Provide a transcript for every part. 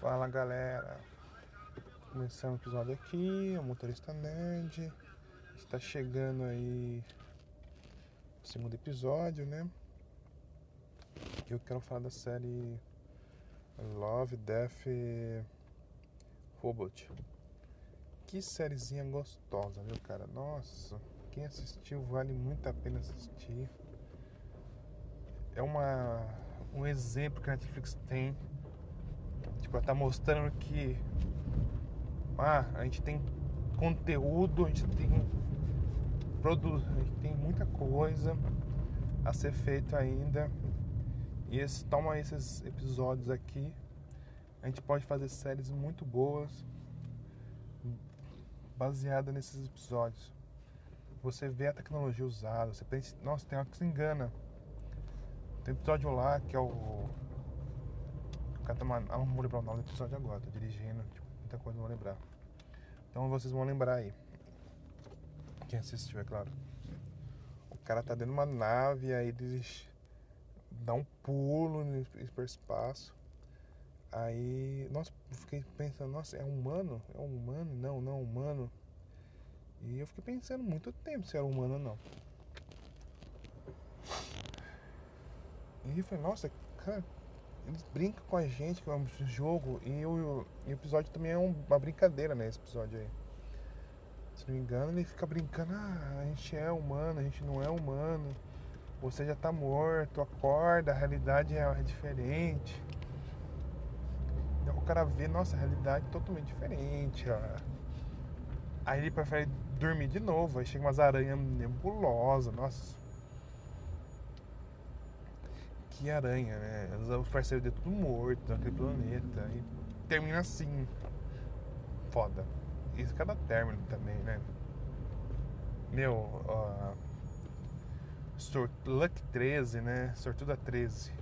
Fala galera, começando o episódio aqui, o motorista nerd, está chegando aí o segundo episódio, né? Eu quero falar da série Love, Death Robot. Que sériezinha gostosa, viu cara? Nossa, quem assistiu vale muito a pena assistir. É uma, um exemplo que a Netflix tem Tipo, tá mostrando que ah, a gente tem conteúdo, a gente tem produto, a gente tem muita coisa a ser feito ainda. E esse, toma esses episódios aqui, a gente pode fazer séries muito boas baseada nesses episódios. Você vê a tecnologia usada, você pensa, nossa, tem uma que se engana. Tem episódio lá que é o cara tá não vou lembrar o nome do episódio agora, tô dirigindo, tipo, muita coisa não vou lembrar. Então vocês vão lembrar aí. Quem assistiu, é claro. O cara tá dentro de uma nave, aí eles dão um pulo no espaço. Aí, nossa, fiquei pensando, nossa, é humano? É humano? Não, não é humano. E eu fiquei pensando muito tempo se era humano ou não. E eu falei, nossa, cara, eles brincam com a gente, que é um jogo, e o, o episódio também é uma brincadeira, né? Esse episódio aí. Se não me engano, ele fica brincando, ah, a gente é humano, a gente não é humano, você já tá morto, acorda, a realidade é diferente. Então o cara vê, nossa, a realidade é totalmente diferente. Ó. Aí ele prefere dormir de novo, aí chega umas aranhas nebulosas, nossa que aranha, né? Os parceiros dele tudo morto naquele planeta. E termina assim. Foda. Isso cada término também, né? Meu, uh, Luck 13, né? Sortuda 13.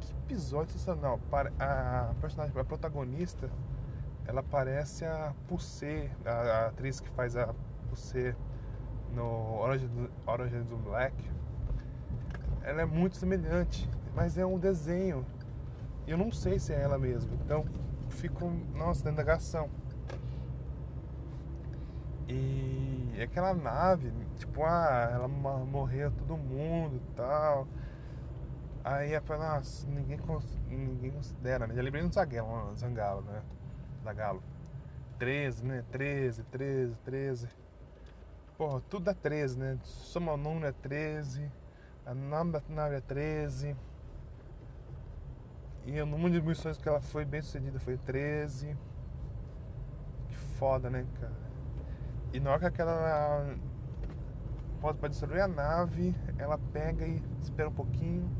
Que episódio sensacional. A personagem, a protagonista, ela parece a Pulse, a, a atriz que faz a Pulse no Orange, Orange do Black ela é muito semelhante, mas é um desenho. Eu não sei se é ela mesmo. Então, fico, nossa, na negação. E aquela nave, tipo, ah, ela morreu todo mundo e tal. Aí eu falei, nossa, ninguém, ninguém considera, né? Já lembrei no Zangalo, Zangalo, né? Da Galo. 13, né? 13, 13, 13. Porra, tudo dá 13, né? Soma o número é 13. A nome da nave é 13. E o número de missões que ela foi bem sucedida foi 13. Que foda, né, cara? E na hora que aquela pode, pode destruir a nave, ela pega e espera um pouquinho,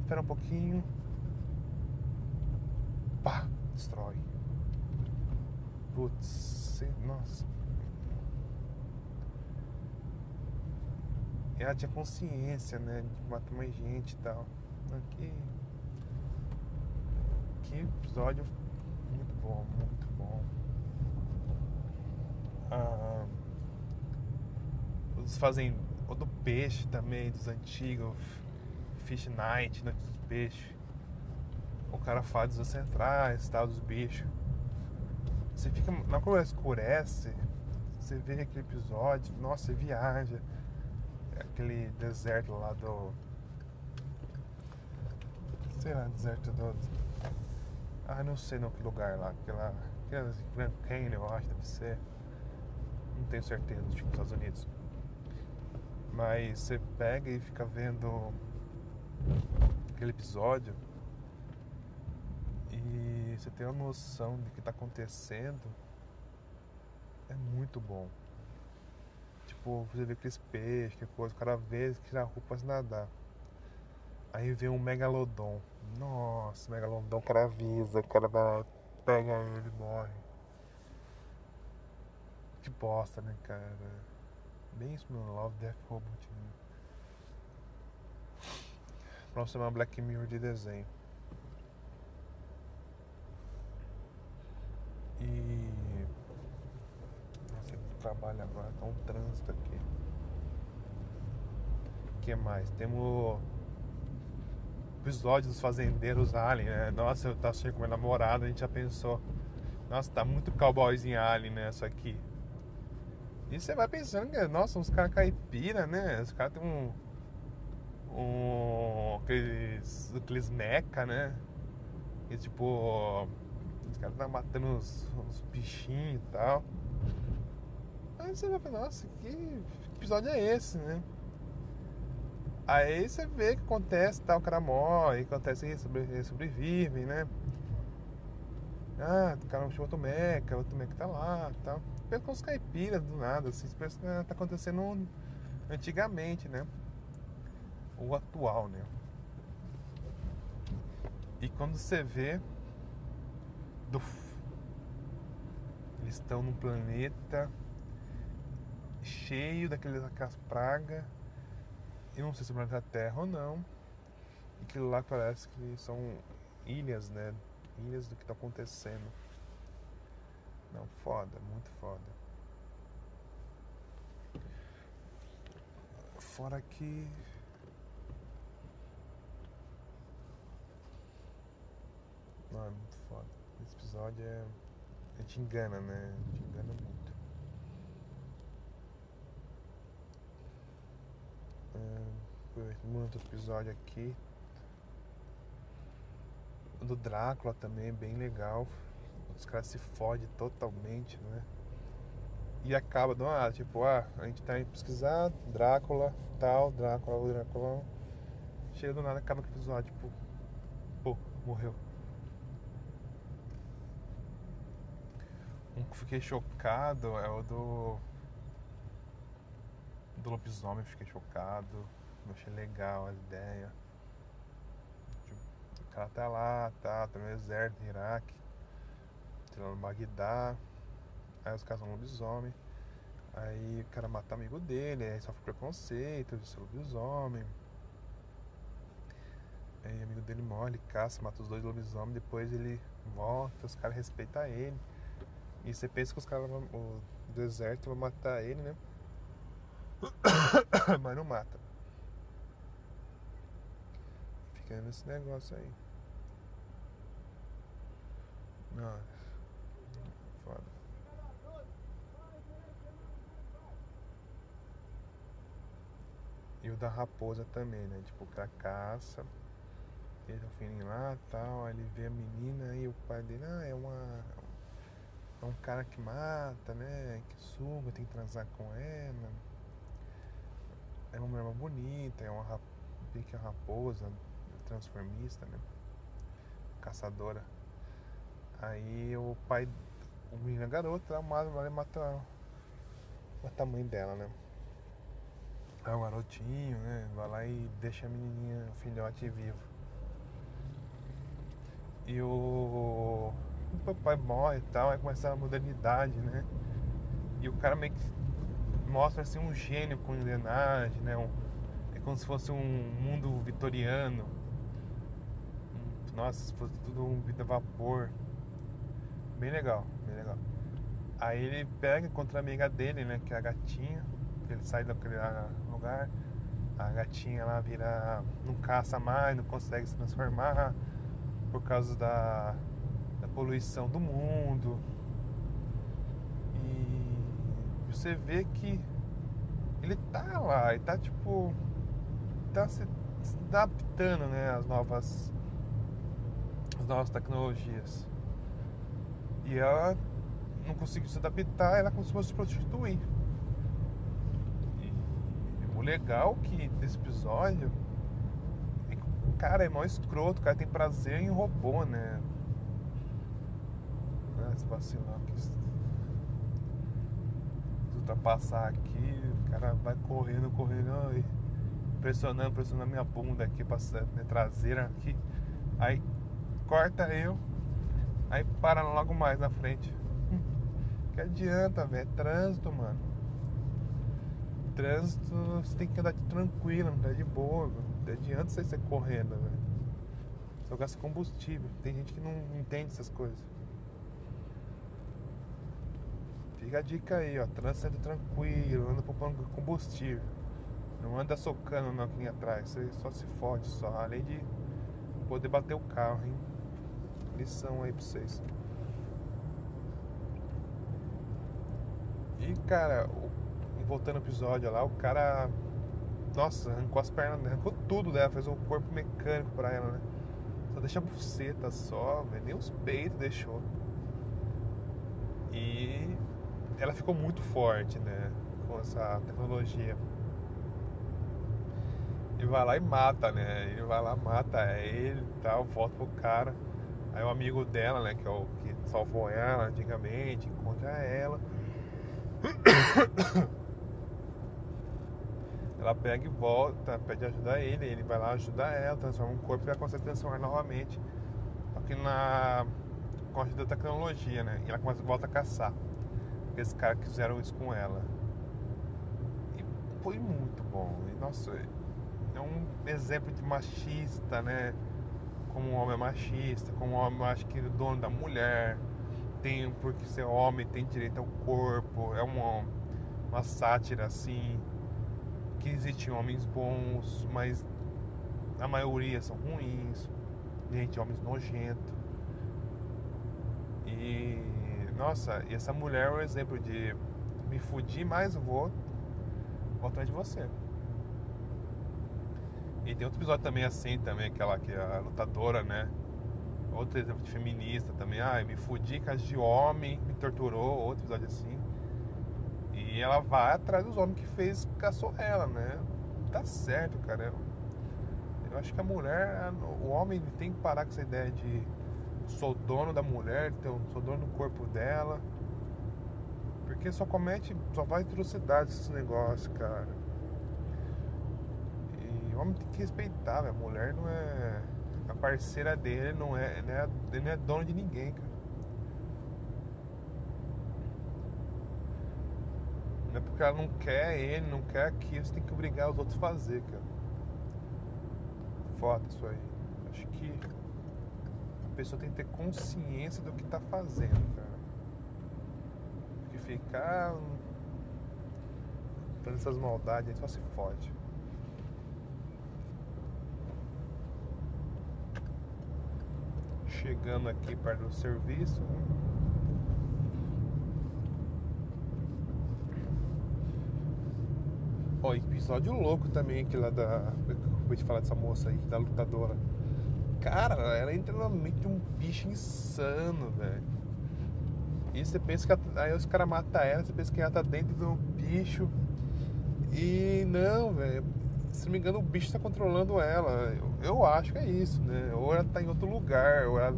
espera um pouquinho, pá, destrói. Putz, nossa. Ela tinha consciência, né? De matar mais gente e tal. Que, que episódio muito bom, muito bom. Ah, eles fazem o do peixe também, dos antigos. Fish Night, Noite dos Peixes. O cara faz dos centrais, tal, dos bichos. Você fica. Na hora escurece, você vê aquele episódio, nossa, você viaja aquele deserto lá do. Sei lá, deserto do. Ah, não sei no que lugar lá. Aquela. Aquela Grand Canyon, eu acho, deve ser. Não tenho certeza, tipo, Estados Unidos. Mas você pega e fica vendo aquele episódio e você tem uma noção do que está acontecendo. É muito bom. Tipo, você vê aqueles peixes, que coisa, o cara vê, tira a roupa pra nadar. Aí vem um megalodon. Nossa, megalodon, o cara avisa, o cara vai, pega ele e morre. Que bosta, né, cara? Bem isso, meu Love Death Robot. Né? Próxima Black Mirror de desenho. E trabalho agora, tá um trânsito aqui. O que mais? Temos episódio dos fazendeiros Alien, né? Nossa, eu tava assistindo com minha namorada, a gente já pensou, nossa, tá muito cowboyzinho Alien, né? Isso aqui. E você vai pensando que, nossa, uns caras caipira, né? Os caras têm um. um. aqueles. aqueles meca, né? E tipo. Os caras tá matando uns, uns bichinhos e tal. Aí você vai pensar, nossa, que episódio é esse, né? Aí você vê que acontece, tal, o cara morre, acontece isso, sobre, sobrevive, né? Ah, o cara outro meca, outro meca tá lá tal. Pensa com os caipiras do nada, assim, parece que tá acontecendo antigamente, né? Ou atual, né? E quando você vê do eles estão num planeta cheio daqueles, daquelas pragas eu não sei se é planeta Terra ou não. E aquilo lá parece que são ilhas, né? Ilhas do que tá acontecendo. Não, foda, muito foda. Fora que. Não, é muito foda. Esse episódio é. A gente engana, né? A gente engana muito. Muito episódio aqui. O do Drácula também bem legal. Os caras se fodem totalmente, né? E acaba do nada, tipo, ah, a gente tá indo pesquisar, Drácula, tal, Drácula, Drácula. Chega do nada, acaba o episódio, tipo, pô, morreu. Um que fiquei chocado é o do do lobisomem, fiquei chocado. Achei legal a ideia. Tipo, o cara tá lá, tá, tá no exército do Iraque, tirando Bagdá. Aí os caras são lobisomem. Aí o cara mata amigo dele, aí sofre preconceito de ser lobisomem. Aí amigo dele morre, ele caça, mata os dois lobisomens, depois ele volta, os caras respeitam ele. E você pensa que os caras do exército vão matar ele, né? Mas não mata. Fica nesse negócio aí. Nossa. Foda. E o da raposa também, né? Tipo, cara caça, deixa o filhinho lá tal, aí ele vê a menina e o pai dele, ah, é uma. É um cara que mata, né? Que suga, tem que transar com ela é uma mulher bonita, é uma rap... pique raposa, transformista, né? Caçadora. Aí o pai, o menino garoto, mata, vai mata, mata a mãe dela, né? Aí o garotinho, né? Vai lá e deixa a menininha, o filhote vivo. E o, o papai morre e tal, aí começa a modernidade, né? E o cara meio que mostra assim um gênio com engrenagem, né? Um, é como se fosse um mundo vitoriano. Nossa, se fosse tudo um vida a vapor. Bem legal, bem legal. Aí ele pega contra a amiga dele, né? Que é a gatinha. Ele sai daquele lugar. A gatinha lá vira. não caça mais, não consegue se transformar por causa da, da poluição do mundo você vê que ele tá lá, e tá tipo. tá se adaptando né, às novas. Às novas tecnologias. E ela não conseguiu se adaptar, ela começou a se prostituir. E o legal que desse episódio é cara é mó escroto, o cara tem prazer em robô, né? Ah, esse vacilão aqui ultrapassar aqui, o cara vai correndo, correndo, ai, pressionando, pressionando minha bunda aqui, passando minha traseira aqui. Aí corta eu, aí para logo mais na frente. Que adianta, velho? É trânsito, mano. Trânsito, você tem que andar tranquilo, andar de boa, não adianta você sair correndo, velho. Só gasta combustível. Tem gente que não entende essas coisas. Fica a dica aí, ó. Trânsito tranquilo, anda poupando combustível. Não anda socando não aqui atrás. Você só se fode só. Além de poder bater o carro, hein? Lição aí pra vocês. E cara, voltando ao episódio lá, o cara. Nossa, arrancou as pernas, arrancou tudo dela, fez um corpo mecânico pra ela, né? Só deixa a buceta só. Nem os peitos deixou. E ela ficou muito forte, né? Com essa tecnologia. E vai lá e mata, né? Ele vai lá, mata ele e tal, volta pro cara. Aí o amigo dela, né, que é o que salvou ela antigamente, encontra ela. Ela pega e volta, pede ajuda a ele, ele vai lá ajudar ela, transforma um corpo e ela consegue transformar novamente. Aqui na. com a ajuda da tecnologia, né? E ela começa, volta a caçar. Porque esses caras fizeram isso com ela. E foi muito bom. E, nossa, é um exemplo de machista, né? Como um homem é machista, como um homem acha que é dono da mulher, tem porque ser homem tem direito ao corpo, é uma, uma sátira assim que existem homens bons, mas a maioria são ruins, gente, homens nojentos. E nossa, e essa mulher é um exemplo de me fudir, vou, vou atrás de você. E tem outro episódio também assim, também, aquela que é a lutadora, né? Outro exemplo de feminista também, ah, me fudi com de homem, me torturou, outro episódio assim. E ela vai atrás dos homens que fez, caçou ela, né? Tá certo, cara. Eu acho que a mulher, o homem tem que parar com essa ideia de sou dono da mulher, então, sou dono do corpo dela. Porque só comete, só faz atrocidade esse negócio, cara. O homem tem que respeitar, a mulher não é. A parceira dele não é, não é, ele não é dono de ninguém, cara. Não é porque ela não quer ele, não quer aquilo, você tem que obrigar os outros a fazer, cara. Foda isso aí. Acho que a pessoa tem que ter consciência do que tá fazendo, cara. Porque ficar fazendo essas maldades aí só se fode. Chegando aqui perto do serviço. Ó, episódio louco também aqui lá da. Acabei de falar dessa moça aí, da lutadora. Cara, ela entra na mente de um bicho insano, velho. E você pensa que aí os caras matam ela, você pensa que ela tá dentro de um bicho. E não, velho. Se não me engano, o bicho tá controlando ela. Eu, eu, acho que é isso, né? Ou ela tá em outro lugar, ou ela,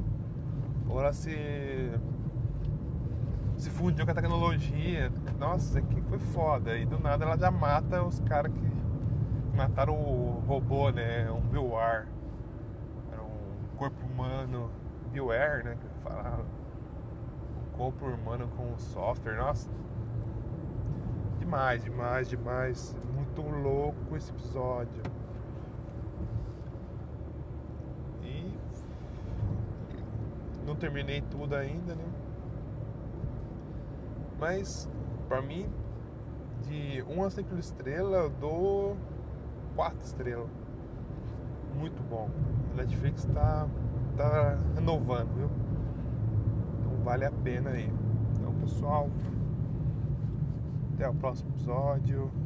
ou ela se se fundiu com a tecnologia. Nossa, que foi foda. E do nada ela já mata os caras que mataram o robô, né? Um Bioware. Era um corpo humano. Bioware, né? Que falava. Um corpo humano com software. Nossa. Demais, demais, demais. Muito louco esse episódio. E. Não terminei tudo ainda, né? Mas, pra mim, de 1 a 5 estrelas, eu dou 4 estrelas. Muito bom. A Netflix tá, tá renovando, viu? Então vale a pena aí. Então, pessoal, até o próximo episódio.